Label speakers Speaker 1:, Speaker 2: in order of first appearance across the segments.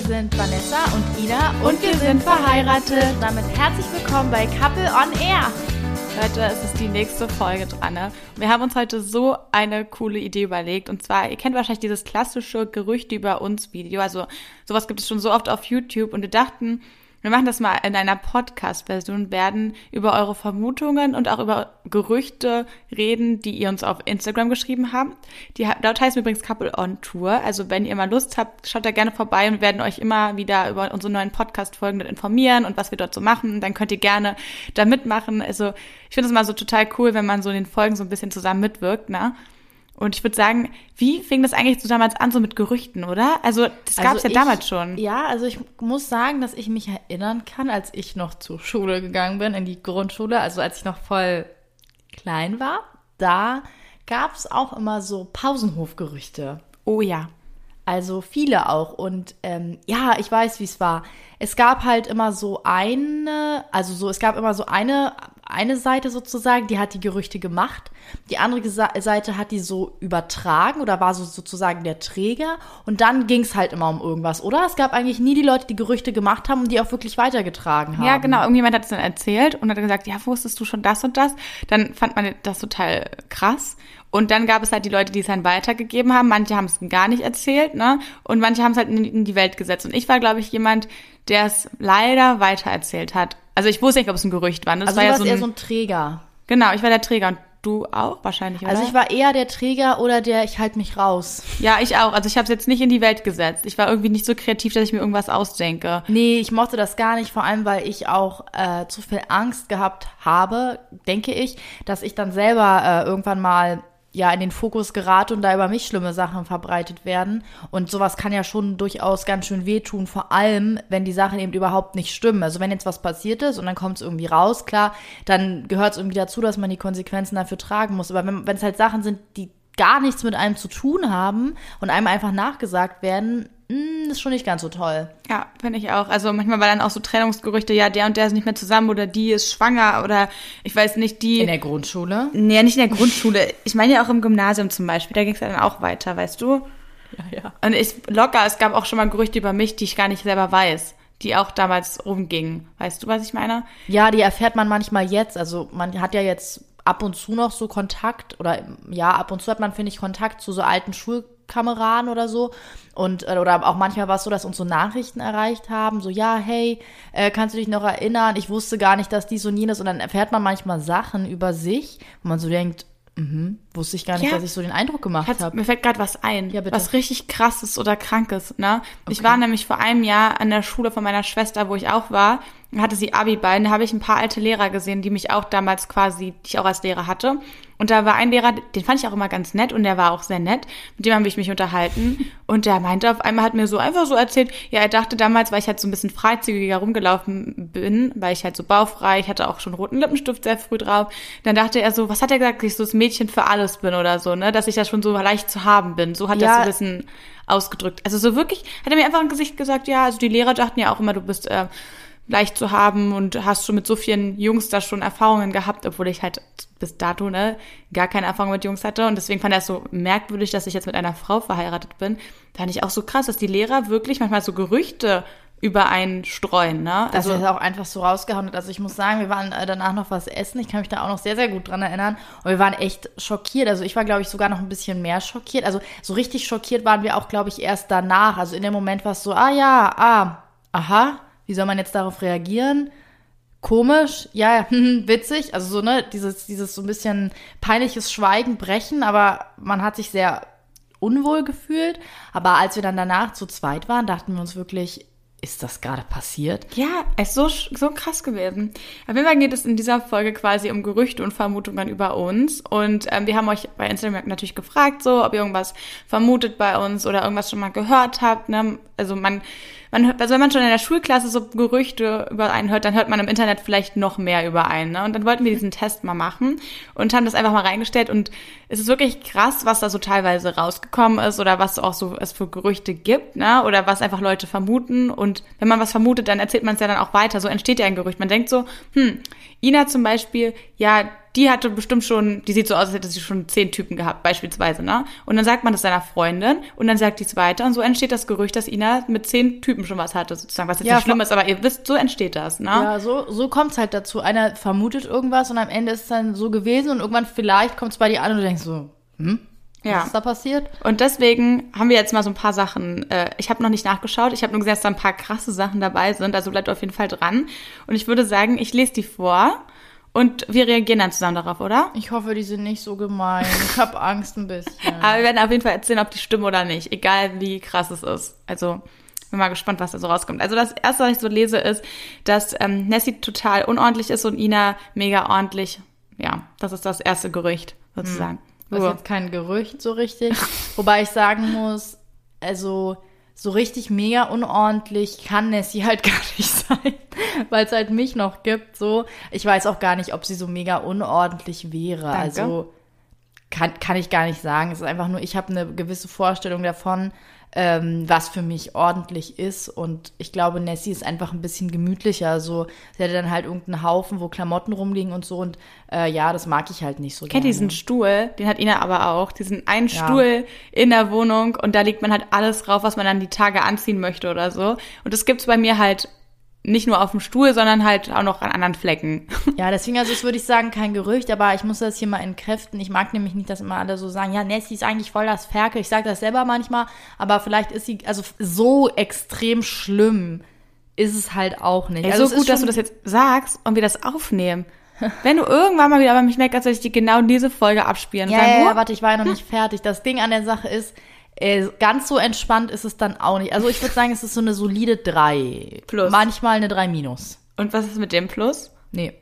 Speaker 1: Wir sind Vanessa und Ina und, wir sind verheiratet.
Speaker 2: Damit herzlich willkommen bei Couple on Air. Leute, es ist die nächste Folge dran. Ne? Wir haben uns heute so eine coole Idee überlegt. Und zwar, ihr kennt wahrscheinlich dieses klassische Gerüchte über uns Video. Also sowas gibt es schon so oft auf YouTube. Und wir dachten, wir machen das mal in einer Podcast-Version, werden über eure Vermutungen und auch über Gerüchte reden, die ihr uns auf Instagram geschrieben habt. Die, dort heißt übrigens Couple on Tour. Also wenn ihr mal Lust habt, schaut da gerne vorbei und werden euch immer wieder über unsere neuen Podcast-Folgen informieren und was wir dort so machen. Dann könnt ihr gerne da mitmachen. Also ich finde es immer so total cool, wenn man so in den Folgen so ein bisschen zusammen mitwirkt, ne? Und ich würde sagen, wie fing das eigentlich so damals an, so mit Gerüchten, oder? Also das gab es also ja damals schon.
Speaker 1: Ja, also ich muss sagen, dass ich mich erinnern kann, als ich noch zur Schule gegangen bin, in die Grundschule, also als ich noch voll klein war, da gab es auch immer so Pausenhofgerüchte.
Speaker 2: Oh ja.
Speaker 1: Also viele auch. Und ähm, ja, ich weiß, wie es war. Es gab halt immer so eine, also so, es gab immer so eine eine Seite sozusagen, die hat die Gerüchte gemacht. Die andere Seite hat die so übertragen oder war so sozusagen der Träger. Und dann ging es halt immer um irgendwas, oder? Es gab eigentlich nie die Leute, die Gerüchte gemacht haben und die auch wirklich weitergetragen haben.
Speaker 2: Ja, genau. Irgendjemand hat es dann erzählt und hat gesagt, ja, wusstest du schon das und das? Dann fand man das total krass. Und dann gab es halt die Leute, die es dann weitergegeben haben. Manche haben es gar nicht erzählt, ne? Und manche haben es halt in die Welt gesetzt. Und ich war, glaube ich, jemand, der es leider weitererzählt hat. Also ich wusste nicht, ob es ein Gerücht war.
Speaker 1: Das also
Speaker 2: war
Speaker 1: du
Speaker 2: ja
Speaker 1: so ein, eher so ein Träger.
Speaker 2: Genau, ich war der Träger und du auch wahrscheinlich,
Speaker 1: oder? Also ich war eher der Träger oder der ich halte mich raus.
Speaker 2: Ja, ich auch. Also ich habe es jetzt nicht in die Welt gesetzt. Ich war irgendwie nicht so kreativ, dass ich mir irgendwas ausdenke.
Speaker 1: Nee, ich mochte das gar nicht, vor allem weil ich auch äh, zu viel Angst gehabt habe, denke ich, dass ich dann selber äh, irgendwann mal ja in den Fokus gerate und da über mich schlimme Sachen verbreitet werden. Und sowas kann ja schon durchaus ganz schön wehtun, vor allem, wenn die Sachen eben überhaupt nicht stimmen. Also wenn jetzt was passiert ist und dann kommt es irgendwie raus, klar, dann gehört es irgendwie dazu, dass man die Konsequenzen dafür tragen muss. Aber wenn es halt Sachen sind, die gar nichts mit einem zu tun haben und einem einfach nachgesagt werden, hm, ist schon nicht ganz so toll.
Speaker 2: Ja, finde ich auch. Also manchmal war dann auch so Trennungsgerüchte, ja, der und der ist nicht mehr zusammen oder die ist schwanger oder ich weiß nicht, die.
Speaker 1: In der Grundschule?
Speaker 2: Nee, nicht in der Grundschule. Ich meine ja auch im Gymnasium zum Beispiel, da ging es ja dann auch weiter, weißt du?
Speaker 1: Ja, ja.
Speaker 2: Und ich, locker, es gab auch schon mal Gerüchte über mich, die ich gar nicht selber weiß die auch damals rumgingen. Weißt du, was ich meine?
Speaker 1: Ja, die erfährt man manchmal jetzt. Also man hat ja jetzt ab und zu noch so Kontakt oder ja, ab und zu hat man, finde ich, Kontakt zu so alten Schul Kameraden oder so. Und, äh, oder auch manchmal war es so, dass uns so Nachrichten erreicht haben, so, ja, hey, äh, kannst du dich noch erinnern? Ich wusste gar nicht, dass dies und jenes. Und dann erfährt man manchmal Sachen über sich, wo man so denkt, Mhm. Wusste ich gar nicht, ja. dass ich so den Eindruck gemacht habe.
Speaker 2: Mir fällt gerade was ein, ja, bitte. was richtig krasses oder krankes. Ne? Okay. Ich war nämlich vor einem Jahr an der Schule von meiner Schwester, wo ich auch war hatte sie Abi-Ballen, da habe ich ein paar alte Lehrer gesehen, die mich auch damals quasi, die ich auch als Lehrer hatte. Und da war ein Lehrer, den fand ich auch immer ganz nett und der war auch sehr nett. Mit dem habe ich mich unterhalten. Und der meinte auf einmal, hat mir so einfach so erzählt, ja, er dachte damals, weil ich halt so ein bisschen freizügiger rumgelaufen bin, weil ich halt so baufrei, ich hatte auch schon roten Lippenstift sehr früh drauf. Dann dachte er so, was hat er gesagt, dass ich so das Mädchen für alles bin oder so, ne? Dass ich ja schon so leicht zu haben bin. So hat ja. er so ein bisschen ausgedrückt. Also so wirklich, hat er mir einfach ein Gesicht gesagt, ja, also die Lehrer dachten ja auch immer, du bist äh, leicht zu haben und hast schon mit so vielen Jungs da schon Erfahrungen gehabt, obwohl ich halt bis dato ne, gar keine Erfahrung mit Jungs hatte. Und deswegen fand er es so merkwürdig, dass ich jetzt mit einer Frau verheiratet bin. Fand ich auch so krass, dass die Lehrer wirklich manchmal so Gerüchte über einen streuen, ne?
Speaker 1: Also das ist auch einfach so rausgehauen. Also ich muss sagen, wir waren äh, danach noch was essen. Ich kann mich da auch noch sehr, sehr gut dran erinnern. Und wir waren echt schockiert. Also ich war, glaube ich, sogar noch ein bisschen mehr schockiert. Also so richtig schockiert waren wir auch, glaube ich, erst danach. Also in dem Moment war es so, ah ja, ah, aha wie soll man jetzt darauf reagieren? Komisch, ja, witzig, also so, ne, dieses, dieses so ein bisschen peinliches Schweigen brechen, aber man hat sich sehr unwohl gefühlt. Aber als wir dann danach zu zweit waren, dachten wir uns wirklich, ist das gerade passiert?
Speaker 2: Ja, es ist so, so krass gewesen. Auf jeden Fall geht es in dieser Folge quasi um Gerüchte und Vermutungen über uns. Und ähm, wir haben euch bei Instagram natürlich gefragt, so, ob ihr irgendwas vermutet bei uns oder irgendwas schon mal gehört habt. Ne? Also man man hört, also wenn man schon in der Schulklasse so Gerüchte über einen hört, dann hört man im Internet vielleicht noch mehr über einen. Ne? Und dann wollten wir diesen Test mal machen und haben das einfach mal reingestellt. Und es ist wirklich krass, was da so teilweise rausgekommen ist oder was auch so es für Gerüchte gibt, ne? Oder was einfach Leute vermuten. Und wenn man was vermutet, dann erzählt man es ja dann auch weiter. So entsteht ja ein Gerücht. Man denkt so, hm, Ina zum Beispiel, ja, die hatte bestimmt schon, die sieht so aus, als hätte sie schon zehn Typen gehabt, beispielsweise, ne? Und dann sagt man das seiner Freundin und dann sagt die es weiter und so entsteht das Gerücht, dass Ina mit zehn Typen schon was hatte, sozusagen, was jetzt ja, nicht schlimm ist, aber ihr wisst, so entsteht das, ne?
Speaker 1: Ja, so, so kommt's halt dazu. Einer vermutet irgendwas und am Ende ist es dann so gewesen und irgendwann vielleicht kommt's bei dir an und du denkst so, hm? Ja. Was ist da passiert?
Speaker 2: Und deswegen haben wir jetzt mal so ein paar Sachen. Äh, ich habe noch nicht nachgeschaut. Ich habe nur gesehen, dass da ein paar krasse Sachen dabei sind. Also bleibt auf jeden Fall dran. Und ich würde sagen, ich lese die vor. Und wir reagieren dann zusammen darauf, oder?
Speaker 1: Ich hoffe, die sind nicht so gemein. Ich habe Angst ein bisschen.
Speaker 2: Aber wir werden auf jeden Fall erzählen, ob die stimmen oder nicht. Egal, wie krass es ist. Also, bin mal gespannt, was da so rauskommt. Also das Erste, was ich so lese, ist, dass ähm, Nessie total unordentlich ist und Ina mega ordentlich. Ja, das ist das erste Gerücht, sozusagen. Hm.
Speaker 1: Das ist jetzt kein Gerücht so richtig. Wobei ich sagen muss, also so richtig mega unordentlich kann Nessie halt gar nicht sein, weil es halt mich noch gibt. So, ich weiß auch gar nicht, ob sie so mega unordentlich wäre. Danke. Also kann, kann ich gar nicht sagen. Es ist einfach nur, ich habe eine gewisse Vorstellung davon, ähm, was für mich ordentlich ist. Und ich glaube, Nessie ist einfach ein bisschen gemütlicher. So, sie hatte dann halt irgendeinen Haufen, wo Klamotten rumliegen und so. Und äh, ja, das mag ich halt nicht so
Speaker 2: Kennt diesen Stuhl, den hat Ina aber auch. Diesen einen ja. Stuhl in der Wohnung und da legt man halt alles drauf, was man dann die Tage anziehen möchte oder so. Und das gibt's bei mir halt nicht nur auf dem Stuhl, sondern halt auch noch an anderen Flecken.
Speaker 1: Ja, deswegen, also das würde ich sagen, kein Gerücht, aber ich muss das hier mal entkräften. Ich mag nämlich nicht, dass immer alle so sagen, ja, Nessie ist eigentlich voll das Ferkel. Ich sage das selber manchmal, aber vielleicht ist sie, also so extrem schlimm ist es halt auch nicht.
Speaker 2: Ja,
Speaker 1: also
Speaker 2: so gut, dass du das jetzt sagst und wir das aufnehmen. Wenn du irgendwann mal wieder bei mich merkst, dass ich dir genau diese Folge abspielen
Speaker 1: ja, ja, ja, warte, ich war ja noch nicht fertig. Das Ding an der Sache ist, äh, ganz so entspannt ist es dann auch nicht. Also ich würde sagen, es ist so eine solide 3. Plus. Manchmal eine 3 minus.
Speaker 2: Und was ist mit dem Plus?
Speaker 1: Nee.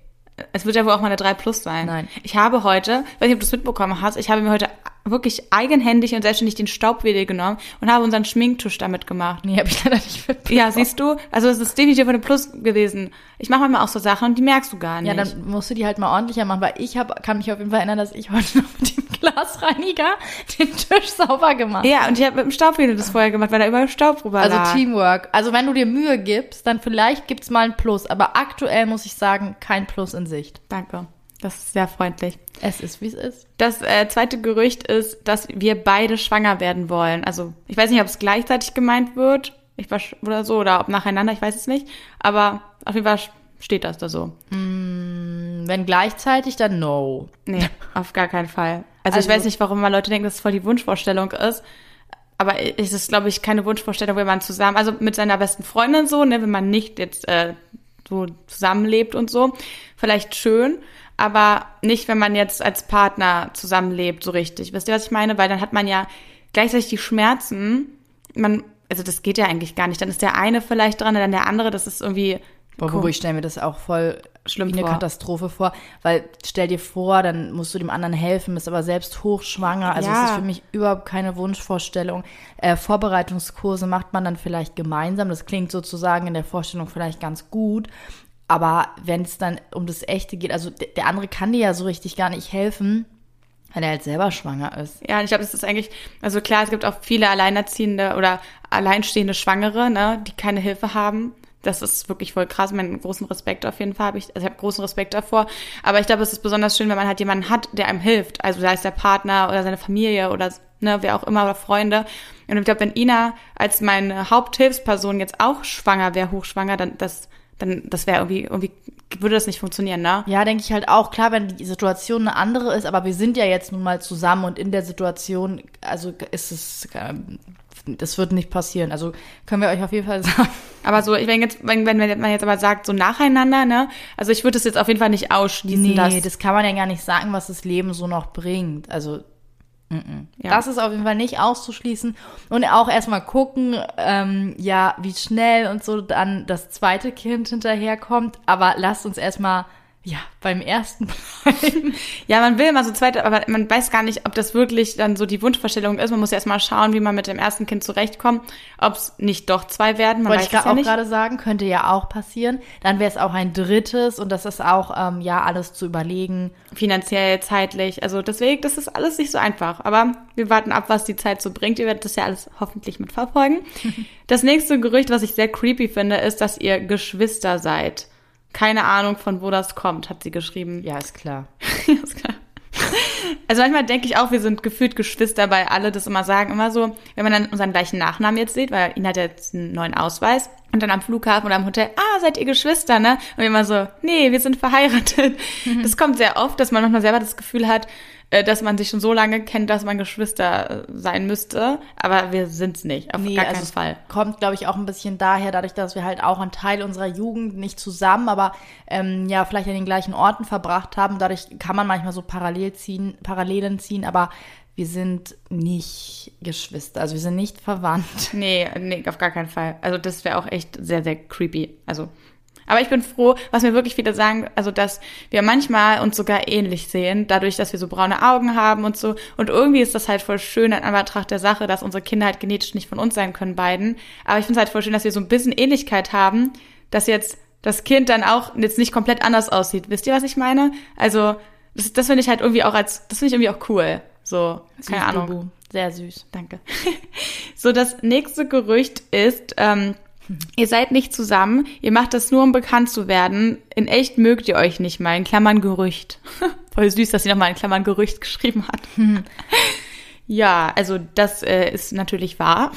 Speaker 2: Es wird ja wohl auch mal eine 3 plus sein.
Speaker 1: Nein.
Speaker 2: Ich habe heute, weiß nicht, ob du es mitbekommen hast, ich habe mir heute wirklich eigenhändig und selbstständig den Staubwedel genommen und habe unseren Schminktisch damit gemacht.
Speaker 1: Nee, habe ich leider nicht
Speaker 2: mitbekommen. Ja, siehst du? Also es ist definitiv eine Plus gewesen. Ich mache manchmal auch so Sachen und die merkst du gar nicht.
Speaker 1: Ja, dann musst du die halt mal ordentlicher machen, weil ich hab, kann mich auf jeden Fall erinnern, dass ich heute noch mit dem Glasreiniger den Tisch sauber gemacht
Speaker 2: habe. Ja, und ich habe mit dem Staubwedel das vorher gemacht, weil da überall Staub drüber
Speaker 1: Also lag. Teamwork. Also wenn du dir Mühe gibst, dann vielleicht gibt's mal ein Plus, aber aktuell muss ich sagen, kein Plus in Sicht.
Speaker 2: Danke. Das ist sehr freundlich.
Speaker 1: Es ist, wie es ist.
Speaker 2: Das äh, zweite Gerücht ist, dass wir beide schwanger werden wollen. Also ich weiß nicht, ob es gleichzeitig gemeint wird, ich war oder so, oder ob nacheinander, ich weiß es nicht. Aber auf jeden Fall steht das da so.
Speaker 1: Mm, wenn gleichzeitig, dann no.
Speaker 2: Nee, auf gar keinen Fall. Also, also ich weiß nicht, warum mal Leute denken, dass es voll die Wunschvorstellung ist. Aber es ist, glaube ich, keine Wunschvorstellung, wenn man zusammen, also mit seiner besten Freundin so, ne, wenn man nicht jetzt äh, so zusammenlebt und so, vielleicht schön aber nicht, wenn man jetzt als Partner zusammenlebt, so richtig. Wisst ihr, was ich meine? Weil dann hat man ja gleichzeitig die Schmerzen. Man, also das geht ja eigentlich gar nicht. Dann ist der eine vielleicht dran, dann der andere. Das ist irgendwie.
Speaker 1: Boah, cool. ich stelle mir das auch voll schlimm wie eine Katastrophe vor, weil stell dir vor, dann musst du dem anderen helfen, bist aber selbst hochschwanger. Also ja. es ist für mich überhaupt keine Wunschvorstellung. Äh, Vorbereitungskurse macht man dann vielleicht gemeinsam. Das klingt sozusagen in der Vorstellung vielleicht ganz gut. Aber wenn es dann um das Echte geht, also der andere kann dir ja so richtig gar nicht helfen, weil er halt selber schwanger ist.
Speaker 2: Ja, ich glaube, das ist eigentlich, also klar, es gibt auch viele Alleinerziehende oder alleinstehende Schwangere, ne, die keine Hilfe haben. Das ist wirklich voll krass. Meinen großen Respekt auf jeden Fall habe ich, also ich habe großen Respekt davor. Aber ich glaube, es ist besonders schön, wenn man halt jemanden hat, der einem hilft. Also sei es der Partner oder seine Familie oder ne, wer auch immer oder Freunde. Und ich glaube, wenn Ina als meine Haupthilfsperson jetzt auch schwanger wäre, hochschwanger, dann das dann das wäre irgendwie, irgendwie würde das nicht funktionieren, ne?
Speaker 1: Ja, denke ich halt auch. Klar, wenn die Situation eine andere ist, aber wir sind ja jetzt nun mal zusammen und in der Situation, also ist es, ähm, das wird nicht passieren. Also können wir euch auf jeden Fall sagen.
Speaker 2: Aber so, wenn jetzt, wenn, wenn man jetzt aber sagt, so nacheinander, ne? Also ich würde das jetzt auf jeden Fall nicht ausschließen. Nee,
Speaker 1: das kann man ja gar nicht sagen, was das Leben so noch bringt. Also ja. Das ist auf jeden Fall nicht auszuschließen. Und auch erstmal gucken, ähm, ja, wie schnell und so dann das zweite Kind hinterherkommt. Aber lasst uns erstmal ja, beim ersten
Speaker 2: ja, man will immer so zweite, aber man weiß gar nicht, ob das wirklich dann so die Wunschvorstellung ist. Man muss ja erstmal schauen, wie man mit dem ersten Kind zurechtkommt, ob es nicht doch zwei werden. Man
Speaker 1: Wollte ich ja auch gerade sagen, könnte ja auch passieren. Dann wäre es auch ein drittes und das ist auch, ähm, ja, alles zu überlegen.
Speaker 2: Finanziell, zeitlich. Also deswegen, das ist alles nicht so einfach. Aber wir warten ab, was die Zeit so bringt. Ihr werdet das ja alles hoffentlich mitverfolgen. das nächste Gerücht, was ich sehr creepy finde, ist, dass ihr Geschwister seid. Keine Ahnung, von wo das kommt, hat sie geschrieben.
Speaker 1: Ja, ist klar.
Speaker 2: ist klar. Also manchmal denke ich auch, wir sind gefühlt Geschwister, weil alle das immer sagen, immer so, wenn man dann unseren gleichen Nachnamen jetzt sieht, weil ihn hat jetzt einen neuen Ausweis und dann am Flughafen oder am Hotel, ah, seid ihr Geschwister, ne? Und immer so, nee, wir sind verheiratet. Das kommt sehr oft, dass man manchmal selber das Gefühl hat, dass man sich schon so lange kennt, dass man Geschwister äh, sein müsste. Aber wir sind's nicht, auf nee, gar keinen also Fall.
Speaker 1: Kommt, glaube ich, auch ein bisschen daher, dadurch, dass wir halt auch einen Teil unserer Jugend nicht zusammen, aber ähm, ja, vielleicht an den gleichen Orten verbracht haben. Dadurch kann man manchmal so parallel ziehen, Parallelen ziehen, aber wir sind nicht Geschwister, also wir sind nicht verwandt.
Speaker 2: Nee, nee, auf gar keinen Fall. Also das wäre auch echt sehr, sehr creepy. Also aber ich bin froh, was mir wirklich viele sagen, also dass wir manchmal uns sogar ähnlich sehen, dadurch, dass wir so braune Augen haben und so. Und irgendwie ist das halt voll schön in Anbetracht der Sache, dass unsere Kinder halt genetisch nicht von uns sein können, beiden. Aber ich finde es halt voll schön, dass wir so ein bisschen Ähnlichkeit haben, dass jetzt das Kind dann auch jetzt nicht komplett anders aussieht. Wisst ihr, was ich meine? Also, das, das finde ich halt irgendwie auch als, das finde ich irgendwie auch cool. So, keine Ahnung. Bubu.
Speaker 1: Sehr süß.
Speaker 2: Danke. so, das nächste Gerücht ist, ähm, Ihr seid nicht zusammen, ihr macht das nur, um bekannt zu werden. In echt mögt ihr euch nicht mal, in Klammern Gerücht. Voll süß, dass sie nochmal in Klammern Gerücht geschrieben hat. ja, also das äh, ist natürlich wahr.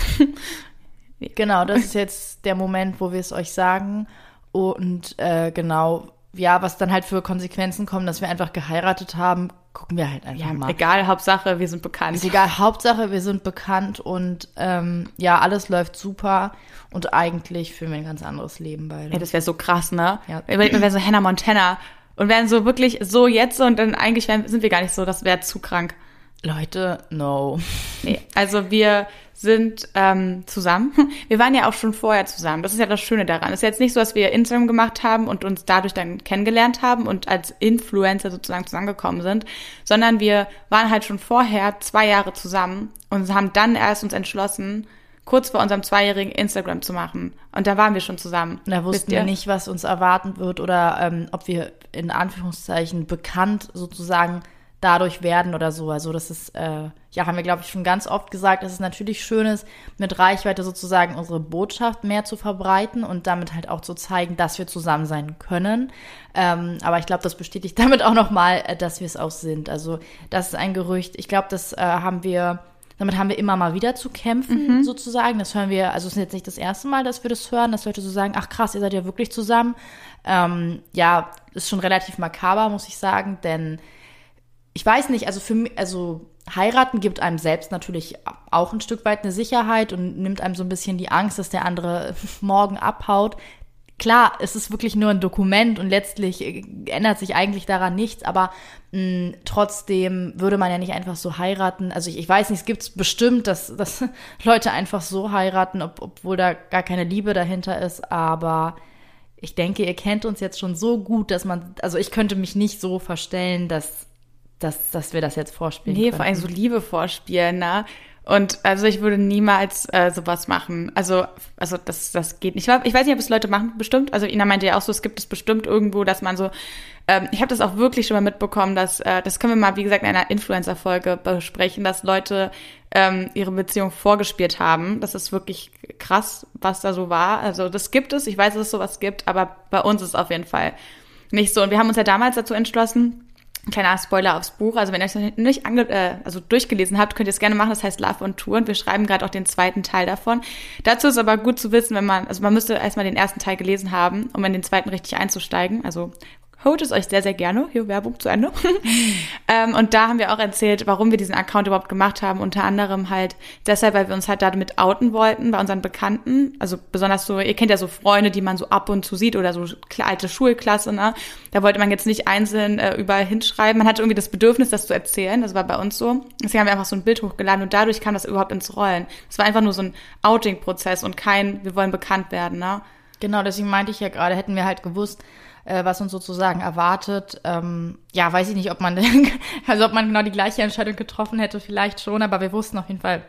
Speaker 1: genau, das ist jetzt der Moment, wo wir es euch sagen. Und äh, genau, ja, was dann halt für Konsequenzen kommen, dass wir einfach geheiratet haben, gucken wir halt einfach ja, mal.
Speaker 2: Egal, Hauptsache, wir sind bekannt.
Speaker 1: Ist egal, Hauptsache, wir sind bekannt und ähm, ja, alles läuft super und eigentlich führen wir ein ganz anderes Leben beide.
Speaker 2: Ja, das wäre so krass, ne? Ja. Wir wären so Hannah Montana und wären so wirklich so jetzt und dann eigentlich wären, sind wir gar nicht so, das wäre zu krank.
Speaker 1: Leute, no.
Speaker 2: Nee, also wir sind ähm, zusammen. Wir waren ja auch schon vorher zusammen. Das ist ja das Schöne daran. Es ist jetzt nicht so, dass wir Instagram gemacht haben und uns dadurch dann kennengelernt haben und als Influencer sozusagen zusammengekommen sind, sondern wir waren halt schon vorher zwei Jahre zusammen und haben dann erst uns entschlossen, kurz vor unserem zweijährigen Instagram zu machen. Und da waren wir schon zusammen.
Speaker 1: Da wussten wir nicht, was uns erwarten wird oder ähm, ob wir in Anführungszeichen bekannt sozusagen dadurch werden oder so. Also das ist, äh, ja, haben wir, glaube ich, schon ganz oft gesagt, dass es natürlich schön ist, mit Reichweite sozusagen unsere Botschaft mehr zu verbreiten und damit halt auch zu zeigen, dass wir zusammen sein können. Ähm, aber ich glaube, das bestätigt damit auch nochmal, äh, dass wir es auch sind. Also das ist ein Gerücht. Ich glaube, das äh, haben wir damit haben wir immer mal wieder zu kämpfen, mhm. sozusagen. Das hören wir, also es ist jetzt nicht das erste Mal, dass wir das hören, dass Leute so sagen, ach krass, ihr seid ja wirklich zusammen. Ähm, ja, ist schon relativ makaber, muss ich sagen, denn ich weiß nicht, also für mich, also heiraten gibt einem selbst natürlich auch ein Stück weit eine Sicherheit und nimmt einem so ein bisschen die Angst, dass der andere morgen abhaut. Klar, es ist wirklich nur ein Dokument und letztlich äh, ändert sich eigentlich daran nichts, aber mh, trotzdem würde man ja nicht einfach so heiraten. Also ich, ich weiß nicht, es gibt bestimmt, dass, dass Leute einfach so heiraten, ob, obwohl da gar keine Liebe dahinter ist, aber ich denke, ihr kennt uns jetzt schon so gut, dass man, also ich könnte mich nicht so verstellen, dass dass, dass wir das jetzt vorspielen.
Speaker 2: Nee, könnten. vor allem so Liebe vorspielen, ne? Und also ich würde niemals äh, sowas machen. Also, also das, das geht nicht. Ich weiß nicht, ob es Leute machen, bestimmt. Also Ina meinte ja auch so, es gibt es bestimmt irgendwo, dass man so. Ähm, ich habe das auch wirklich schon mal mitbekommen, dass äh, das können wir mal, wie gesagt, in einer Influencer-Folge besprechen, dass Leute ähm, ihre Beziehung vorgespielt haben. Das ist wirklich krass, was da so war. Also das gibt es. Ich weiß, dass es sowas gibt, aber bei uns ist es auf jeden Fall nicht so. Und wir haben uns ja damals dazu entschlossen kleiner Spoiler aufs Buch. Also wenn ihr es nicht ange äh, also durchgelesen habt, könnt ihr es gerne machen. Das heißt Love on Tour und wir schreiben gerade auch den zweiten Teil davon. Dazu ist aber gut zu wissen, wenn man, also man müsste erstmal den ersten Teil gelesen haben, um in den zweiten richtig einzusteigen. Also holt es euch sehr, sehr gerne. Hier Werbung zu Ende. ähm, und da haben wir auch erzählt, warum wir diesen Account überhaupt gemacht haben. Unter anderem halt deshalb, weil wir uns halt damit outen wollten bei unseren Bekannten. Also besonders so, ihr kennt ja so Freunde, die man so ab und zu sieht oder so alte Schulklasse, ne? Da wollte man jetzt nicht einzeln äh, überall hinschreiben. Man hatte irgendwie das Bedürfnis, das zu erzählen. Das war bei uns so. Deswegen haben wir einfach so ein Bild hochgeladen und dadurch kam das überhaupt ins Rollen. Es war einfach nur so ein Outing-Prozess und kein, wir wollen bekannt werden, ne?
Speaker 1: Genau, deswegen meinte ich ja gerade, hätten wir halt gewusst, äh, was uns sozusagen erwartet. Ähm, ja, weiß ich nicht, ob man, also ob man genau die gleiche Entscheidung getroffen hätte, vielleicht schon, aber wir wussten auf jeden Fall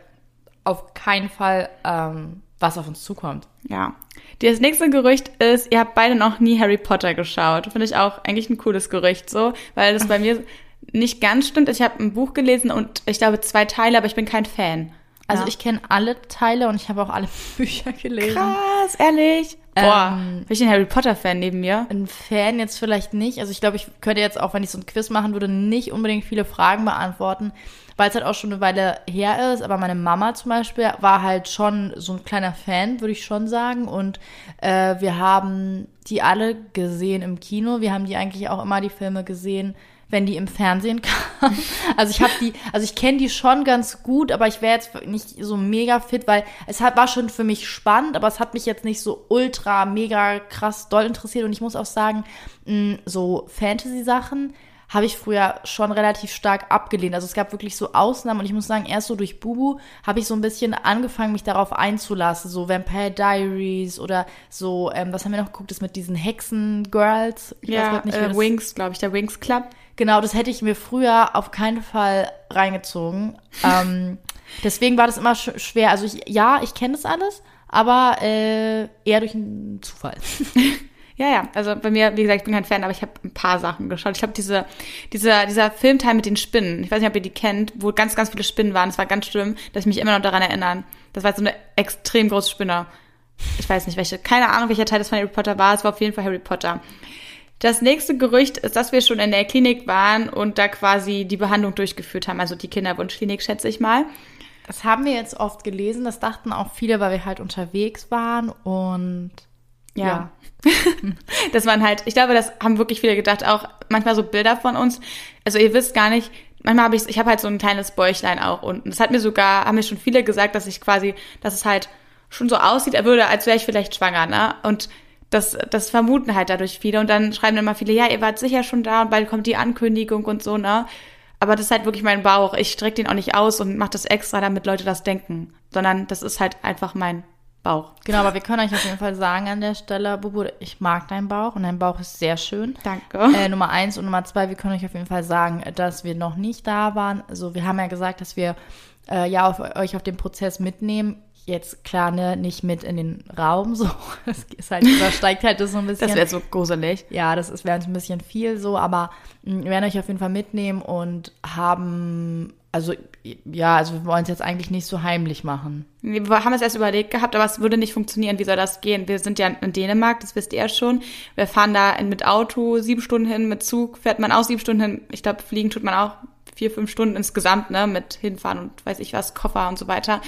Speaker 1: auf keinen Fall, ähm, was auf uns zukommt.
Speaker 2: Ja. Das nächste Gerücht ist, ihr habt beide noch nie Harry Potter geschaut. Finde ich auch eigentlich ein cooles Gerücht so, weil das bei mir nicht ganz stimmt. Ich habe ein Buch gelesen und ich glaube zwei Teile, aber ich bin kein Fan.
Speaker 1: Also ja. ich kenne alle Teile und ich habe auch alle Bücher gelesen.
Speaker 2: Krass, ehrlich. Boah, ähm, bin ich ein Harry Potter-Fan neben mir?
Speaker 1: Ein Fan jetzt vielleicht nicht. Also ich glaube, ich könnte jetzt auch, wenn ich so ein Quiz machen würde, nicht unbedingt viele Fragen beantworten, weil es halt auch schon eine Weile her ist. Aber meine Mama zum Beispiel war halt schon so ein kleiner Fan, würde ich schon sagen. Und äh, wir haben die alle gesehen im Kino. Wir haben die eigentlich auch immer die Filme gesehen wenn die im Fernsehen kam. Also ich habe die, also ich kenne die schon ganz gut, aber ich wäre jetzt nicht so mega fit, weil es hat, war schon für mich spannend, aber es hat mich jetzt nicht so ultra mega krass doll interessiert und ich muss auch sagen, mh, so Fantasy-Sachen habe ich früher schon relativ stark abgelehnt. Also es gab wirklich so Ausnahmen und ich muss sagen, erst so durch Bubu habe ich so ein bisschen angefangen, mich darauf einzulassen. So Vampire Diaries oder so, ähm, was haben wir noch geguckt, das mit diesen Hexen-Girls?
Speaker 2: Ja, nicht, äh, Wings, glaube ich, der Wings Club.
Speaker 1: Genau, das hätte ich mir früher auf keinen Fall reingezogen. ähm, deswegen war das immer sch schwer. Also ich, ja, ich kenne das alles, aber äh, eher durch einen Zufall.
Speaker 2: Ja, ja, also bei mir, wie gesagt, ich bin kein Fan, aber ich habe ein paar Sachen geschaut. Ich habe diese, dieser, dieser Filmteil mit den Spinnen, ich weiß nicht, ob ihr die kennt, wo ganz, ganz viele Spinnen waren. Das war ganz schlimm, dass ich mich immer noch daran erinnern. Das war so eine extrem große Spinne. Ich weiß nicht, welche, keine Ahnung, welcher Teil das von Harry Potter war. Es war auf jeden Fall Harry Potter. Das nächste Gerücht ist, dass wir schon in der Klinik waren und da quasi die Behandlung durchgeführt haben. Also die Kinderwunschklinik, schätze ich mal.
Speaker 1: Das haben wir jetzt oft gelesen. Das dachten auch viele, weil wir halt unterwegs waren und ja. ja.
Speaker 2: das waren halt, ich glaube, das haben wirklich viele gedacht, auch manchmal so Bilder von uns. Also ihr wisst gar nicht, manchmal habe ich, ich habe halt so ein kleines Bäuchlein auch unten. Das hat mir sogar, haben mir schon viele gesagt, dass ich quasi, dass es halt schon so aussieht, er würde, als wäre ich vielleicht schwanger, ne? Und das, das vermuten halt dadurch viele und dann schreiben immer viele, ja, ihr wart sicher schon da und bald kommt die Ankündigung und so, ne? Aber das ist halt wirklich mein Bauch. Ich strecke den auch nicht aus und mache das extra, damit Leute das denken, sondern das ist halt einfach mein Bauch.
Speaker 1: Genau, aber wir können euch auf jeden Fall sagen an der Stelle, Bubu, ich mag deinen Bauch und dein Bauch ist sehr schön.
Speaker 2: Danke.
Speaker 1: Äh, Nummer eins und Nummer zwei, wir können euch auf jeden Fall sagen, dass wir noch nicht da waren. Also wir haben ja gesagt, dass wir äh, ja auf, euch auf den Prozess mitnehmen jetzt klar, ne, nicht mit in den Raum so. Das ist halt, übersteigt halt das so ein bisschen.
Speaker 2: Das wäre so gruselig.
Speaker 1: Ja, das wäre uns ein bisschen viel so, aber hm, wir werden euch auf jeden Fall mitnehmen und haben, also ja, also wir wollen es jetzt eigentlich nicht so heimlich machen.
Speaker 2: Wir haben es erst überlegt gehabt, aber es würde nicht funktionieren. Wie soll das gehen? Wir sind ja in Dänemark, das wisst ihr ja schon. Wir fahren da mit Auto sieben Stunden hin, mit Zug fährt man auch sieben Stunden hin. Ich glaube, fliegen tut man auch vier, fünf Stunden insgesamt, ne, mit hinfahren und weiß ich was, Koffer und so weiter.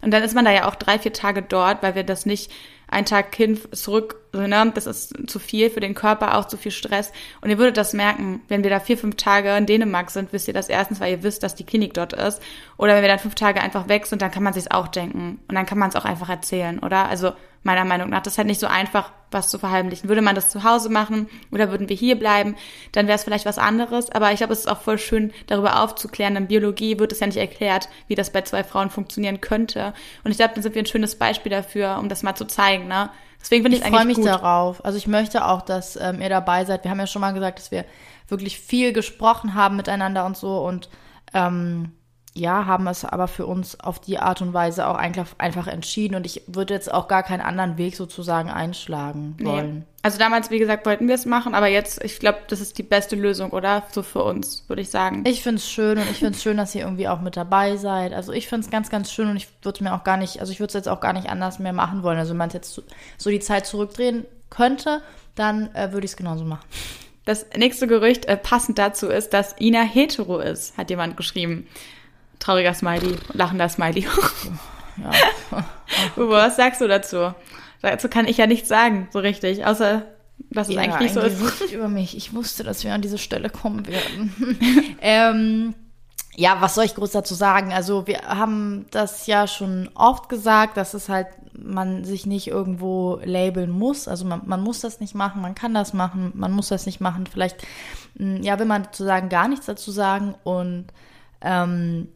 Speaker 2: Und dann ist man da ja auch drei, vier Tage dort, weil wir das nicht einen Tag hin, zurück, ne? das ist zu viel für den Körper, auch zu viel Stress. Und ihr würdet das merken, wenn wir da vier, fünf Tage in Dänemark sind, wisst ihr das erstens, weil ihr wisst, dass die Klinik dort ist. Oder wenn wir dann fünf Tage einfach weg sind, dann kann man sich's auch denken. Und dann kann man es auch einfach erzählen, oder? Also meiner Meinung nach. Das ist halt nicht so einfach, was zu verheimlichen. Würde man das zu Hause machen oder würden wir hier bleiben, dann wäre es vielleicht was anderes. Aber ich glaube, es ist auch voll schön, darüber aufzuklären. In Biologie wird es ja nicht erklärt, wie das bei zwei Frauen funktionieren könnte. Und ich glaube, dann sind wir ein schönes Beispiel dafür, um das mal zu zeigen. Ne?
Speaker 1: Deswegen finde ich Ich freue mich gut. darauf. Also ich möchte auch, dass ähm, ihr dabei seid. Wir haben ja schon mal gesagt, dass wir wirklich viel gesprochen haben miteinander und so und ähm, ja, haben es aber für uns auf die Art und Weise auch einfach, entschieden und ich würde jetzt auch gar keinen anderen Weg sozusagen einschlagen wollen. Nee.
Speaker 2: Also damals, wie gesagt, wollten wir es machen, aber jetzt, ich glaube, das ist die beste Lösung, oder? So für uns, würde ich sagen.
Speaker 1: Ich finde es schön und ich finde es schön, dass ihr irgendwie auch mit dabei seid. Also ich finde es ganz, ganz schön und ich würde mir auch gar nicht, also ich würde es jetzt auch gar nicht anders mehr machen wollen. Also wenn man jetzt so die Zeit zurückdrehen könnte, dann äh, würde ich es genauso machen.
Speaker 2: Das nächste Gerücht äh, passend dazu ist, dass Ina hetero ist, hat jemand geschrieben. Trauriger Smiley, lachender Smiley. ja. Uwe, was sagst du dazu? Dazu kann ich ja nichts sagen, so richtig, außer dass es ja, eigentlich nicht so ist.
Speaker 1: über mich. Ich wusste, dass wir an diese Stelle kommen werden. ähm, ja, was soll ich groß dazu sagen? Also wir haben das ja schon oft gesagt, dass es halt man sich nicht irgendwo labeln muss. Also man, man muss das nicht machen, man kann das machen, man muss das nicht machen. Vielleicht, hm, ja, will man sozusagen gar nichts dazu sagen und ähm,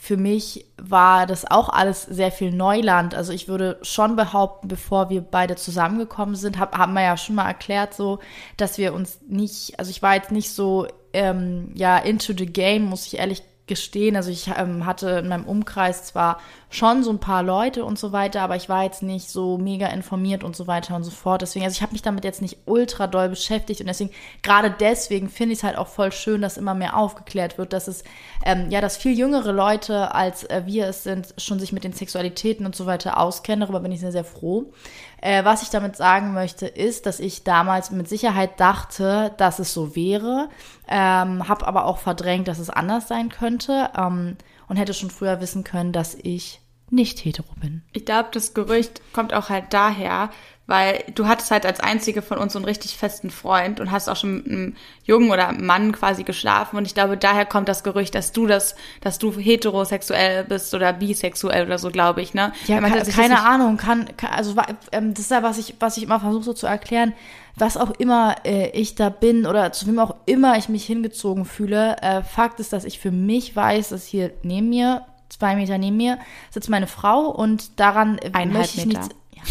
Speaker 1: für mich war das auch alles sehr viel Neuland. Also ich würde schon behaupten, bevor wir beide zusammengekommen sind, hab, haben wir ja schon mal erklärt, so, dass wir uns nicht, also ich war jetzt nicht so, ähm, ja, into the game, muss ich ehrlich gestehen, also ich ähm, hatte in meinem Umkreis zwar schon so ein paar Leute und so weiter, aber ich war jetzt nicht so mega informiert und so weiter und so fort. Deswegen, also ich habe mich damit jetzt nicht ultra doll beschäftigt und deswegen, gerade deswegen finde ich es halt auch voll schön, dass immer mehr aufgeklärt wird, dass es, ähm, ja, dass viel jüngere Leute als äh, wir es sind, schon sich mit den Sexualitäten und so weiter auskennen. Darüber bin ich sehr, sehr froh. Äh, was ich damit sagen möchte, ist, dass ich damals mit Sicherheit dachte, dass es so wäre, ähm, habe aber auch verdrängt, dass es anders sein könnte ähm, und hätte schon früher wissen können, dass ich nicht hetero bin.
Speaker 2: Ich glaube, das Gerücht kommt auch halt daher, weil du hattest halt als einzige von uns so einen richtig festen Freund und hast auch schon mit einem Jungen oder Mann quasi geschlafen und ich glaube, daher kommt das Gerücht, dass du das, dass du heterosexuell bist oder bisexuell oder so, glaube ich, ne?
Speaker 1: Ja, kann, keine Ahnung, kann, kann also ähm, das ist ja, was ich, was ich immer versuche so zu erklären, was auch immer äh, ich da bin oder zu wem auch immer ich mich hingezogen fühle. Äh, Fakt ist, dass ich für mich weiß, dass hier neben mir zwei Meter neben mir sitzt meine Frau und daran
Speaker 2: Eineinhalb möchte ich
Speaker 1: Meter. nichts. Ja,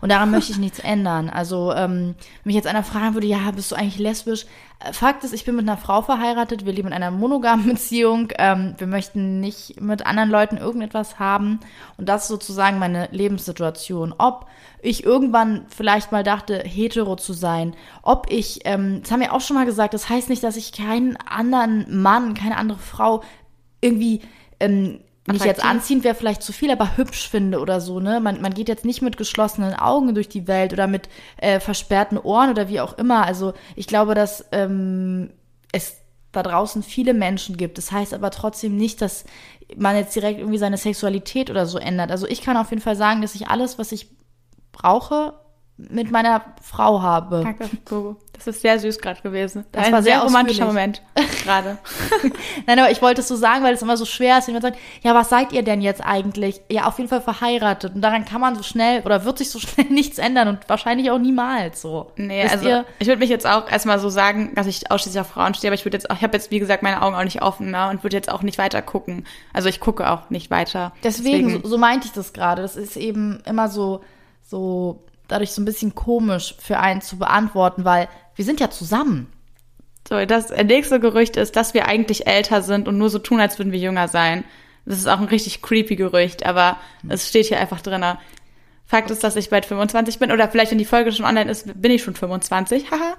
Speaker 1: und daran möchte ich nichts ändern. Also, ähm, wenn mich jetzt einer fragen würde, ja, bist du eigentlich lesbisch? Äh, Fakt ist, ich bin mit einer Frau verheiratet, wir leben in einer monogamen Beziehung, ähm, wir möchten nicht mit anderen Leuten irgendetwas haben. Und das ist sozusagen meine Lebenssituation. Ob ich irgendwann vielleicht mal dachte, hetero zu sein, ob ich, ähm, das haben wir auch schon mal gesagt, das heißt nicht, dass ich keinen anderen Mann, keine andere Frau irgendwie ähm, nicht jetzt anziehend wäre vielleicht zu viel, aber hübsch finde oder so, ne? Man, man geht jetzt nicht mit geschlossenen Augen durch die Welt oder mit äh, versperrten Ohren oder wie auch immer. Also ich glaube, dass ähm, es da draußen viele Menschen gibt. Das heißt aber trotzdem nicht, dass man jetzt direkt irgendwie seine Sexualität oder so ändert. Also ich kann auf jeden Fall sagen, dass ich alles, was ich brauche, mit meiner Frau habe.
Speaker 2: Danke, Bobo. Das ist sehr süß gerade gewesen.
Speaker 1: Das, das war ein sehr romantischer
Speaker 2: Moment gerade.
Speaker 1: Nein, aber ich wollte es so sagen, weil es immer so schwer ist, wenn man sagt, ja, was seid ihr denn jetzt eigentlich? Ja, auf jeden Fall verheiratet. Und daran kann man so schnell oder wird sich so schnell nichts ändern und wahrscheinlich auch niemals so.
Speaker 2: Nee, Wisst also ihr? ich würde mich jetzt auch erstmal so sagen, dass ich ausschließlich auf Frauen stehe, aber ich würde jetzt, ich habe jetzt, wie gesagt, meine Augen auch nicht offen ne, und würde jetzt auch nicht weiter gucken. Also ich gucke auch nicht weiter.
Speaker 1: Deswegen, Deswegen. So, so meinte ich das gerade. Das ist eben immer so, so dadurch so ein bisschen komisch für einen zu beantworten, weil wir sind ja zusammen.
Speaker 2: So, das nächste Gerücht ist, dass wir eigentlich älter sind und nur so tun, als würden wir jünger sein. Das ist auch ein richtig creepy Gerücht, aber es steht hier einfach drin. Fakt ist, dass ich bald 25 bin oder vielleicht, wenn die Folge schon online ist, bin ich schon 25, haha.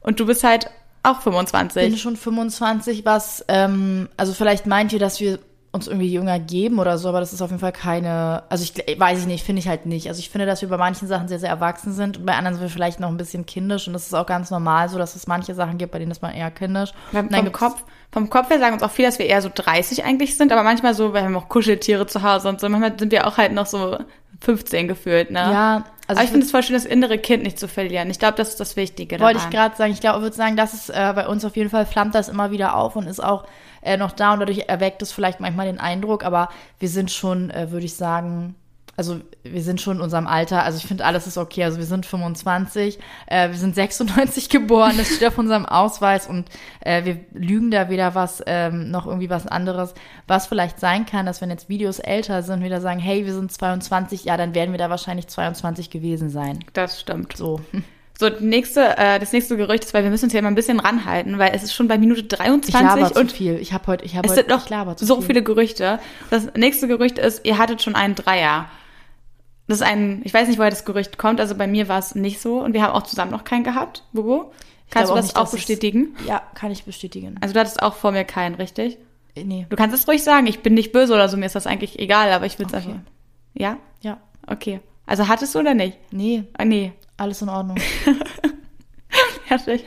Speaker 2: Und du bist halt auch 25.
Speaker 1: Ich bin schon 25, was, ähm, also vielleicht meint ihr, dass wir uns irgendwie jünger geben oder so, aber das ist auf jeden Fall keine, also ich weiß ich nicht, finde ich halt nicht. Also ich finde, dass wir bei manchen Sachen sehr, sehr erwachsen sind und bei anderen sind wir vielleicht noch ein bisschen kindisch und das ist auch ganz normal so, dass es manche Sachen gibt, bei denen ist man eher kindisch.
Speaker 2: Vom, vom Kopf, vom Kopf her sagen uns auch viel, dass wir eher so 30 eigentlich sind, aber manchmal so, wir haben auch Kuscheltiere zu Hause und so, manchmal sind wir auch halt noch so 15 gefühlt, ne?
Speaker 1: Ja,
Speaker 2: also aber ich, finde es voll schön, das innere Kind nicht zu verlieren. Ich glaube, das ist das Wichtige.
Speaker 1: Wollte ich gerade sagen. Ich glaube, ich würde sagen, das ist äh, bei uns auf jeden Fall flammt das immer wieder auf und ist auch äh, noch da und dadurch erweckt es vielleicht manchmal den Eindruck, aber wir sind schon, äh, würde ich sagen, also wir sind schon in unserem Alter, also ich finde, alles ist okay. Also wir sind 25, äh, wir sind 96 geboren, das steht auf unserem Ausweis und äh, wir lügen da weder was, ähm, noch irgendwie was anderes. Was vielleicht sein kann, dass wenn jetzt Videos älter sind, wieder sagen, hey, wir sind 22, ja, dann werden wir da wahrscheinlich 22 gewesen sein.
Speaker 2: Das stimmt.
Speaker 1: So.
Speaker 2: So, nächste, äh, das nächste Gerücht ist, weil wir müssen uns hier immer ein bisschen ranhalten, weil es ist schon bei Minute 23
Speaker 1: ich und viel. Ich habe heute, ich habe
Speaker 2: heute, sind noch so viel. viele Gerüchte. Das nächste Gerücht ist, ihr hattet schon einen Dreier. Das ist ein, ich weiß nicht, woher das Gerücht kommt, also bei mir war es nicht so und wir haben auch zusammen noch keinen gehabt. Bobo, kannst du das auch, nicht, auch bestätigen?
Speaker 1: Es, ja, kann ich bestätigen.
Speaker 2: Also du hattest auch vor mir keinen, richtig?
Speaker 1: Äh, nee.
Speaker 2: Du kannst es ruhig sagen, ich bin nicht böse oder so, mir ist das eigentlich egal, aber ich will es okay. einfach. Ja?
Speaker 1: Ja.
Speaker 2: Okay. Also hattest du oder nicht?
Speaker 1: Nee.
Speaker 2: Ah, nee.
Speaker 1: Alles in Ordnung.
Speaker 2: ich habe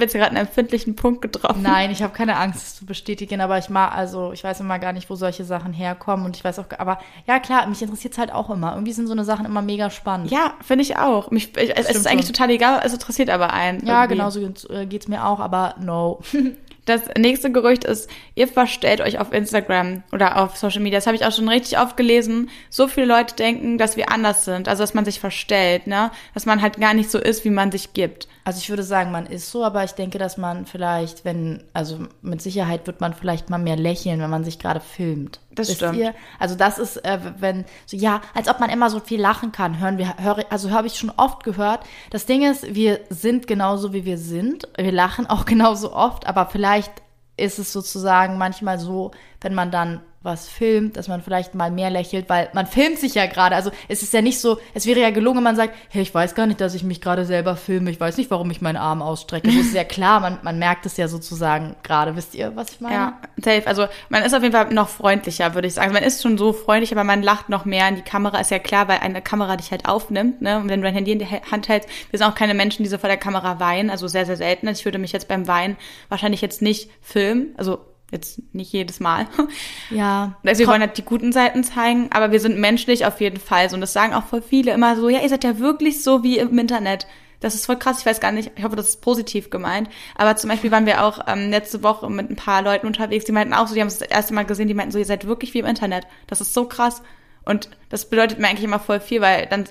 Speaker 2: jetzt gerade einen empfindlichen Punkt getroffen.
Speaker 1: Nein, ich habe keine Angst, es zu bestätigen, aber ich mag, also ich weiß immer gar nicht, wo solche Sachen herkommen und ich weiß auch, aber ja klar, mich interessiert es halt auch immer. Irgendwie sind so eine Sachen immer mega spannend.
Speaker 2: Ja, finde ich auch. Mich, ich, es ist eigentlich schon. total egal, es interessiert aber einen.
Speaker 1: Ja, irgendwie. genau so äh, geht's mir auch, aber no.
Speaker 2: Das nächste Gerücht ist, ihr verstellt euch auf Instagram oder auf Social Media. Das habe ich auch schon richtig oft gelesen. So viele Leute denken, dass wir anders sind, also dass man sich verstellt, ne? Dass man halt gar nicht so ist, wie man sich gibt.
Speaker 1: Also ich würde sagen, man ist so, aber ich denke, dass man vielleicht, wenn, also mit Sicherheit wird man vielleicht mal mehr lächeln, wenn man sich gerade filmt.
Speaker 2: Das Wisst stimmt. Ihr?
Speaker 1: Also das ist, äh, wenn, so ja, als ob man immer so viel lachen kann, hören wir, höre, also habe ich schon oft gehört. Das Ding ist, wir sind genauso, wie wir sind. Wir lachen auch genauso oft, aber vielleicht ist es sozusagen manchmal so, wenn man dann was filmt, dass man vielleicht mal mehr lächelt, weil man filmt sich ja gerade. Also es ist ja nicht so, es wäre ja gelungen, man sagt, hey, ich weiß gar nicht, dass ich mich gerade selber filme, ich weiß nicht, warum ich meinen Arm ausstrecke. Das ist ja klar, man, man merkt es ja sozusagen gerade. Wisst ihr, was ich meine?
Speaker 2: Ja, safe. Also man ist auf jeden Fall noch freundlicher, würde ich sagen. Man ist schon so freundlich, aber man lacht noch mehr in die Kamera, ist ja klar, weil eine Kamera dich halt aufnimmt. Ne? Und wenn du dein Handy in die Hand hältst, wir sind auch keine Menschen, die so vor der Kamera weinen, also sehr, sehr selten. Also ich würde mich jetzt beim Weinen wahrscheinlich jetzt nicht filmen, also Jetzt nicht jedes Mal.
Speaker 1: Ja.
Speaker 2: Also wir wollen halt die guten Seiten zeigen, aber wir sind menschlich auf jeden Fall so. Und das sagen auch voll viele immer so, ja, ihr seid ja wirklich so wie im Internet. Das ist voll krass, ich weiß gar nicht, ich hoffe, das ist positiv gemeint. Aber zum Beispiel waren wir auch ähm, letzte Woche mit ein paar Leuten unterwegs, die meinten auch so, die haben es das erste Mal gesehen, die meinten so, ihr seid wirklich wie im Internet. Das ist so krass. Und das bedeutet mir eigentlich immer voll viel, weil dann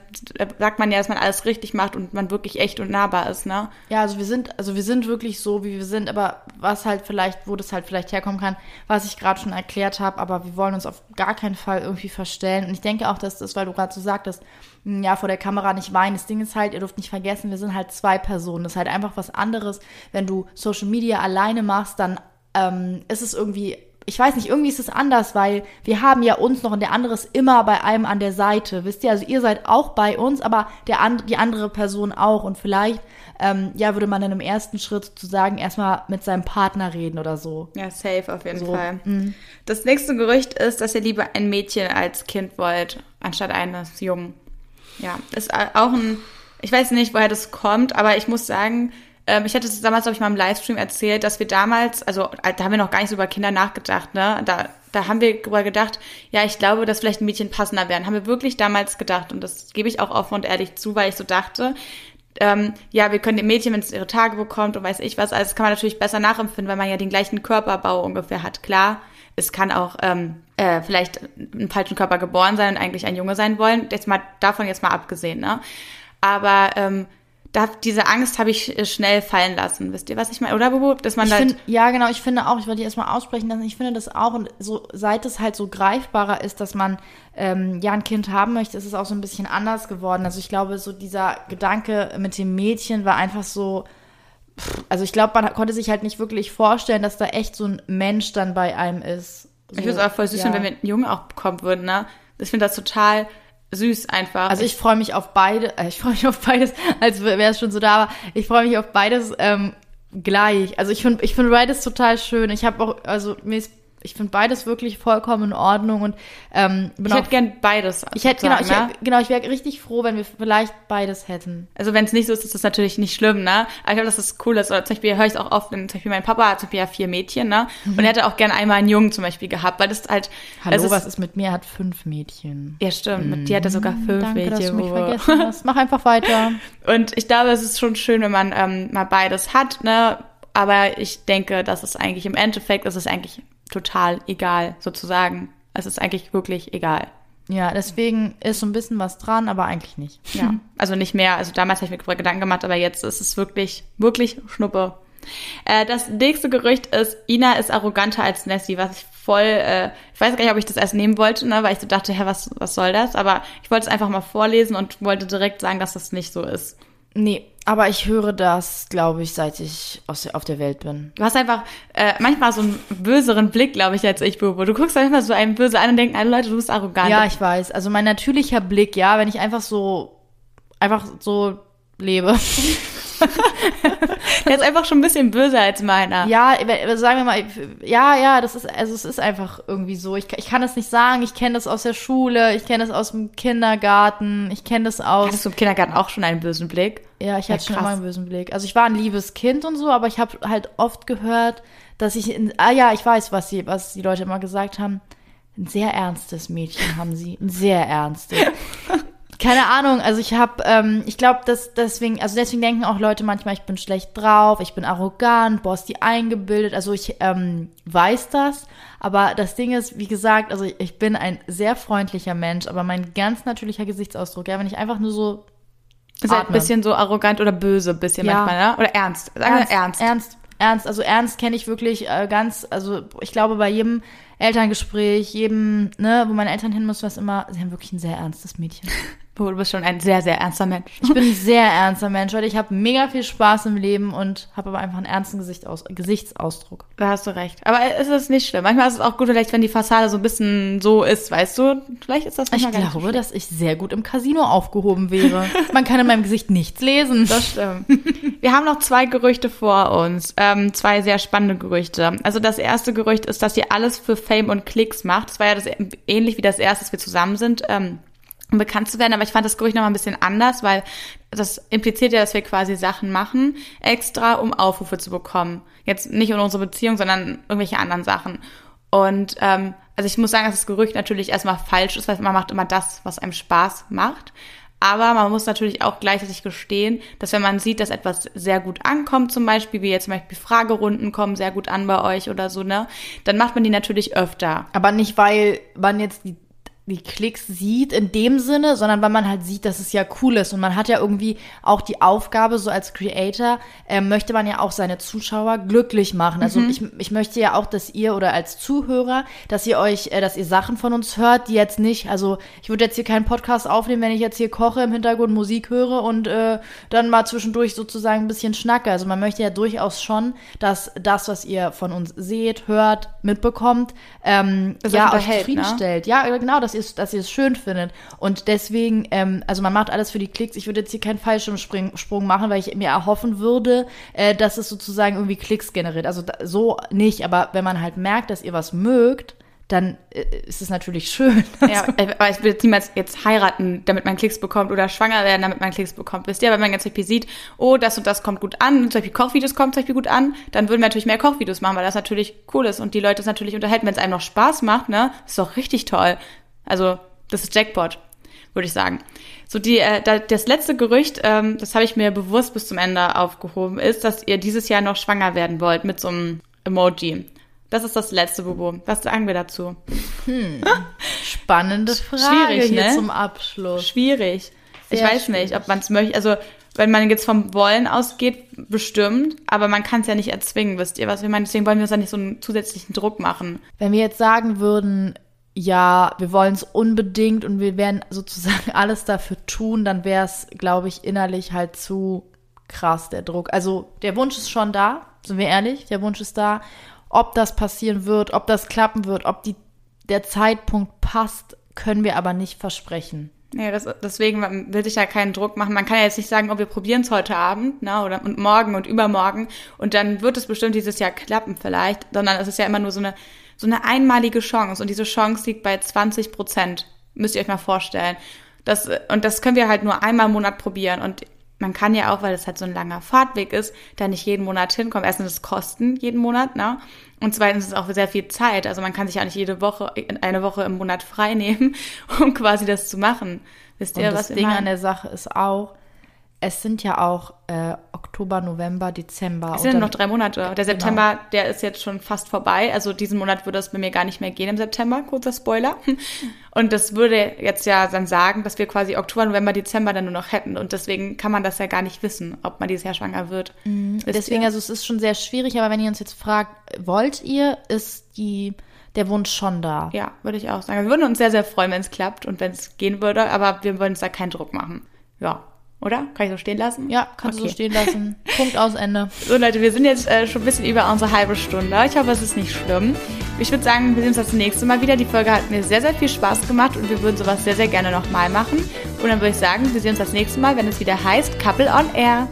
Speaker 2: sagt man ja, dass man alles richtig macht und man wirklich echt und nahbar ist, ne?
Speaker 1: Ja, also wir sind, also wir sind wirklich so, wie wir sind, aber was halt vielleicht, wo das halt vielleicht herkommen kann, was ich gerade schon erklärt habe, aber wir wollen uns auf gar keinen Fall irgendwie verstellen. Und ich denke auch, dass das, weil du gerade so sagtest, hm, ja, vor der Kamera nicht weinen. Das Ding ist halt, ihr dürft nicht vergessen, wir sind halt zwei Personen. Das ist halt einfach was anderes. Wenn du Social Media alleine machst, dann ähm, ist es irgendwie ich weiß nicht, irgendwie ist es anders, weil wir haben ja uns noch und der andere ist immer bei einem an der Seite. Wisst ihr, also ihr seid auch bei uns, aber der and die andere Person auch. Und vielleicht, ähm, ja, würde man dann im ersten Schritt sozusagen erstmal mit seinem Partner reden oder so.
Speaker 2: Ja, safe auf jeden so. Fall. Mhm. Das nächste Gerücht ist, dass ihr lieber ein Mädchen als Kind wollt, anstatt eines Jungen. Ja, ist auch ein, ich weiß nicht, woher das kommt, aber ich muss sagen, ähm, ich hatte es damals, glaube ich, mal im Livestream erzählt, dass wir damals, also äh, da haben wir noch gar nicht so über Kinder nachgedacht, ne? Da, da haben wir darüber gedacht, ja, ich glaube, dass vielleicht Mädchen passender wären. Haben wir wirklich damals gedacht. Und das gebe ich auch offen und ehrlich zu, weil ich so dachte, ähm, ja, wir können dem Mädchen, wenn es ihre Tage bekommt und weiß ich was, also das kann man natürlich besser nachempfinden, weil man ja den gleichen Körperbau ungefähr hat. Klar, es kann auch ähm, äh, vielleicht im falschen Körper geboren sein und eigentlich ein Junge sein wollen. Jetzt mal davon jetzt mal abgesehen, ne? Aber ähm, da, diese Angst habe ich äh, schnell fallen lassen. Wisst ihr, was ich meine? Oder, Bubu? Dass man
Speaker 1: ich
Speaker 2: halt
Speaker 1: find, Ja, genau. Ich finde auch, ich wollte die erstmal aussprechen lassen. Ich finde das auch, und so, seit es halt so greifbarer ist, dass man ähm, ja ein Kind haben möchte, ist es auch so ein bisschen anders geworden. Also ich glaube, so dieser Gedanke mit dem Mädchen war einfach so, also ich glaube, man konnte sich halt nicht wirklich vorstellen, dass da echt so ein Mensch dann bei einem ist. So,
Speaker 2: ich würde es auch voll süß ja. wenn wir einen Jungen auch bekommen würden, ne? Ich finde das total süß einfach.
Speaker 1: Also ich freue mich auf beide, äh, ich freue mich auf beides, als wäre es schon so da, aber ich freue mich auf beides ähm, gleich. Also ich finde ich finde beides total schön. Ich habe auch, also mir ist ich finde beides wirklich vollkommen in Ordnung und ähm,
Speaker 2: ich hätte gern beides.
Speaker 1: Ich hätte genau, ich, ne? genau, ich wäre richtig froh, wenn wir vielleicht beides hätten.
Speaker 2: Also wenn es nicht so ist, ist das natürlich nicht schlimm, ne? Aber ich glaube, dass das cool ist. Oder zum Beispiel höre ich es auch oft, wenn zum Beispiel mein Papa hat zum Beispiel ja vier Mädchen, ne? Mhm. Und er hätte auch gern einmal einen Jungen zum Beispiel gehabt, weil das halt.
Speaker 1: Hallo,
Speaker 2: also
Speaker 1: was ist mit mir? Er hat fünf Mädchen.
Speaker 2: Ja, stimmt. Mhm. Mit dir hat er sogar fünf
Speaker 1: Danke,
Speaker 2: Mädchen.
Speaker 1: Dass du mich vergessen hast. Mach einfach weiter.
Speaker 2: und ich glaube, es ist schon schön, wenn man ähm, mal beides hat, ne? Aber ich denke, dass es eigentlich im Endeffekt, ist es eigentlich total egal, sozusagen. Es ist eigentlich wirklich egal.
Speaker 1: Ja, deswegen ist so ein bisschen was dran, aber eigentlich nicht.
Speaker 2: Ja, also nicht mehr. Also damals habe ich mir Gedanken gemacht, aber jetzt ist es wirklich, wirklich Schnuppe. Äh, das nächste Gerücht ist, Ina ist arroganter als Nessie, was ich voll, äh, ich weiß gar nicht, ob ich das erst nehmen wollte, ne, weil ich so dachte, hä, was, was soll das? Aber ich wollte es einfach mal vorlesen und wollte direkt sagen, dass das nicht so ist.
Speaker 1: Nee, aber ich höre das, glaube ich, seit ich aus, auf der Welt bin.
Speaker 2: Du hast einfach äh, manchmal so einen böseren Blick, glaube ich, als ich, Bobo. Du guckst manchmal so einen böse an und denkst, alle Leute, du bist arrogant.
Speaker 1: Ja, ich weiß. Also mein natürlicher Blick, ja, wenn ich einfach so, einfach so lebe.
Speaker 2: Der ist einfach schon ein bisschen böser als meiner.
Speaker 1: Ja, sagen wir mal, ja, ja, das ist, also es ist einfach irgendwie so. Ich, ich kann das nicht sagen. Ich kenne das aus der Schule, ich kenne das aus dem Kindergarten, ich kenne das aus.
Speaker 2: Hattest du im Kindergarten auch schon einen bösen Blick?
Speaker 1: Ja, ich hatte ja, schon immer einen bösen Blick. Also ich war ein liebes Kind und so, aber ich habe halt oft gehört, dass ich, in, ah ja, ich weiß, was sie, was die Leute immer gesagt haben. Ein sehr ernstes Mädchen haben sie, ein sehr ernstes. keine Ahnung, also ich habe, ähm, ich glaube, dass deswegen, also deswegen denken auch Leute manchmal, ich bin schlecht drauf, ich bin arrogant, boah, ist die eingebildet. Also ich ähm, weiß das, aber das Ding ist, wie gesagt, also ich bin ein sehr freundlicher Mensch, aber mein ganz natürlicher Gesichtsausdruck, ja, wenn ich einfach nur so
Speaker 2: ist halt ein bisschen so arrogant oder böse, bisschen ja. manchmal, ne? Oder ernst.
Speaker 1: Ernst, ernst. Ernst, ernst. Also ernst kenne ich wirklich äh, ganz, also ich glaube bei jedem Elterngespräch, jedem, ne, wo meine Eltern hin müssen, was immer, sie haben wirklich ein sehr ernstes Mädchen.
Speaker 2: Oh, du bist schon ein sehr, sehr ernster Mensch.
Speaker 1: Ich bin ein sehr ernster Mensch, weil ich habe mega viel Spaß im Leben und habe aber einfach einen ernsten Gesicht aus, Gesichtsausdruck.
Speaker 2: Da hast du recht. Aber es ist nicht schlimm. Manchmal ist es auch gut, vielleicht, wenn die Fassade so ein bisschen so ist, weißt du? Vielleicht ist das
Speaker 1: Ich
Speaker 2: nicht
Speaker 1: glaube,
Speaker 2: so schlimm.
Speaker 1: dass ich sehr gut im Casino aufgehoben wäre. Man kann in meinem Gesicht nichts lesen.
Speaker 2: Das stimmt. Wir haben noch zwei Gerüchte vor uns. Ähm, zwei sehr spannende Gerüchte. Also das erste Gerücht ist, dass ihr alles für Fame und Klicks macht. Das war ja das, ähnlich wie das erste, dass wir zusammen sind. Ähm, bekannt zu werden, aber ich fand das Gerücht noch mal ein bisschen anders, weil das impliziert ja, dass wir quasi Sachen machen, extra um Aufrufe zu bekommen. Jetzt nicht in unsere Beziehung, sondern irgendwelche anderen Sachen. Und ähm, also ich muss sagen, dass das Gerücht natürlich erstmal falsch ist, weil man macht immer das, was einem Spaß macht. Aber man muss natürlich auch gleichzeitig gestehen, dass wenn man sieht, dass etwas sehr gut ankommt, zum Beispiel, wie jetzt zum Beispiel Fragerunden kommen sehr gut an bei euch oder so, ne, dann macht man die natürlich öfter.
Speaker 1: Aber nicht, weil man jetzt die, die Klicks sieht in dem Sinne, sondern weil man halt sieht, dass es ja cool ist. Und man hat ja irgendwie auch die Aufgabe, so als Creator, äh, möchte man ja auch seine Zuschauer glücklich machen. Also ich, ich möchte ja auch, dass ihr oder als Zuhörer, dass ihr euch, äh, dass ihr Sachen von uns hört, die jetzt nicht, also ich würde jetzt hier keinen Podcast aufnehmen, wenn ich jetzt hier koche, im Hintergrund Musik höre und äh, dann mal zwischendurch sozusagen ein bisschen schnacke. Also man möchte ja durchaus schon, dass das, was ihr von uns seht, hört, mitbekommt, ähm,
Speaker 2: Das
Speaker 1: ja,
Speaker 2: euch ne?
Speaker 1: zufriedenstellt. Ja, genau, dass ihr, dass ihr es schön findet. Und deswegen, ähm, also man macht alles für die Klicks. Ich würde jetzt hier keinen Fallschirmsprung Sprung machen, weil ich mir erhoffen würde, äh, dass es sozusagen irgendwie Klicks generiert. Also da, so nicht, aber wenn man halt merkt, dass ihr was mögt, dann äh, ist es natürlich schön.
Speaker 2: Ja, äh, aber ich jetzt niemals jetzt heiraten, damit man Klicks bekommt oder schwanger werden, damit man Klicks bekommt. Wisst ihr, wenn man zum Beispiel sieht, oh, das und das kommt gut an, zum Beispiel Kochvideos kommen zum Beispiel gut an, dann würden wir natürlich mehr Kochvideos machen, weil das natürlich cool ist und die Leute es natürlich unterhalten. Wenn es einem noch Spaß macht, ne, ist doch richtig toll. Also, das ist Jackpot, würde ich sagen. So, die, äh, da, das letzte Gerücht, ähm, das habe ich mir bewusst bis zum Ende aufgehoben, ist, dass ihr dieses Jahr noch schwanger werden wollt mit so einem Emoji. Das ist das letzte, Bubu. Was sagen wir dazu?
Speaker 1: Spannende Frage
Speaker 2: Schwierig,
Speaker 1: hier
Speaker 2: ne?
Speaker 1: zum Abschluss.
Speaker 2: Schwierig. ich
Speaker 1: Sehr
Speaker 2: weiß nicht, ob man es möchte. Also, wenn man jetzt vom Wollen ausgeht, bestimmt, aber man kann es ja nicht erzwingen, wisst ihr, was wir meinen? Deswegen wollen wir uns da nicht so einen zusätzlichen Druck machen.
Speaker 1: Wenn wir jetzt sagen würden, ja, wir wollen es unbedingt und wir werden sozusagen alles dafür tun, dann wäre es, glaube ich, innerlich halt zu krass, der Druck. Also der Wunsch ist schon da, sind wir ehrlich, der Wunsch ist da. Ob das passieren wird, ob das klappen wird, ob die, der Zeitpunkt passt, können wir aber nicht versprechen.
Speaker 2: Ja, das, deswegen will sich ja keinen Druck machen. Man kann ja jetzt nicht sagen, oh, wir probieren es heute Abend, ne, oder und morgen und übermorgen und dann wird es bestimmt dieses Jahr klappen vielleicht, sondern es ist ja immer nur so eine so eine einmalige Chance und diese Chance liegt bei 20 Prozent. Müsst ihr euch mal vorstellen. Das, und das können wir halt nur einmal im Monat probieren und man kann ja auch, weil es halt so ein langer Fahrtweg ist, da nicht jeden Monat hinkommen. Erstens ist es Kosten jeden Monat, ne? Und zweitens ist es auch sehr viel Zeit. Also man kann sich ja nicht jede Woche, eine Woche im Monat frei nehmen, um quasi das zu machen. Wisst ihr,
Speaker 1: Und
Speaker 2: was
Speaker 1: das Ding an der Sache ist auch, es sind ja auch äh, Oktober, November, Dezember.
Speaker 2: Es sind noch drei Monate. Der September, der ist jetzt schon fast vorbei. Also diesen Monat würde es bei mir gar nicht mehr gehen im September. Kurzer Spoiler. Und das würde jetzt ja dann sagen, dass wir quasi Oktober, November, Dezember dann nur noch hätten. Und deswegen kann man das ja gar nicht wissen, ob man dieses Jahr schwanger wird. Wisst
Speaker 1: Deswegen,
Speaker 2: ihr?
Speaker 1: also es ist schon sehr schwierig, aber wenn ihr uns jetzt fragt, wollt ihr, ist die, der Wunsch schon da.
Speaker 2: Ja, würde ich auch sagen. Wir würden uns sehr, sehr freuen, wenn es klappt und wenn es gehen würde. Aber wir wollen uns da keinen Druck machen. Ja. Oder? Kann ich so stehen lassen?
Speaker 1: Ja, kannst du
Speaker 2: Okay.
Speaker 1: so stehen lassen. Punkt aus Ende.
Speaker 2: So Leute, wir sind jetzt äh, schon ein bisschen über unsere halbe Stunde. Ich hoffe, es ist nicht schlimm. Ich würde sagen, wir sehen uns das nächste Mal wieder. Die Folge hat mir sehr, sehr viel Spaß gemacht und wir würden sowas sehr, sehr gerne nochmal machen. Und dann würde ich sagen, wir sehen uns das nächste Mal, wenn es wieder heißt Couple on Air.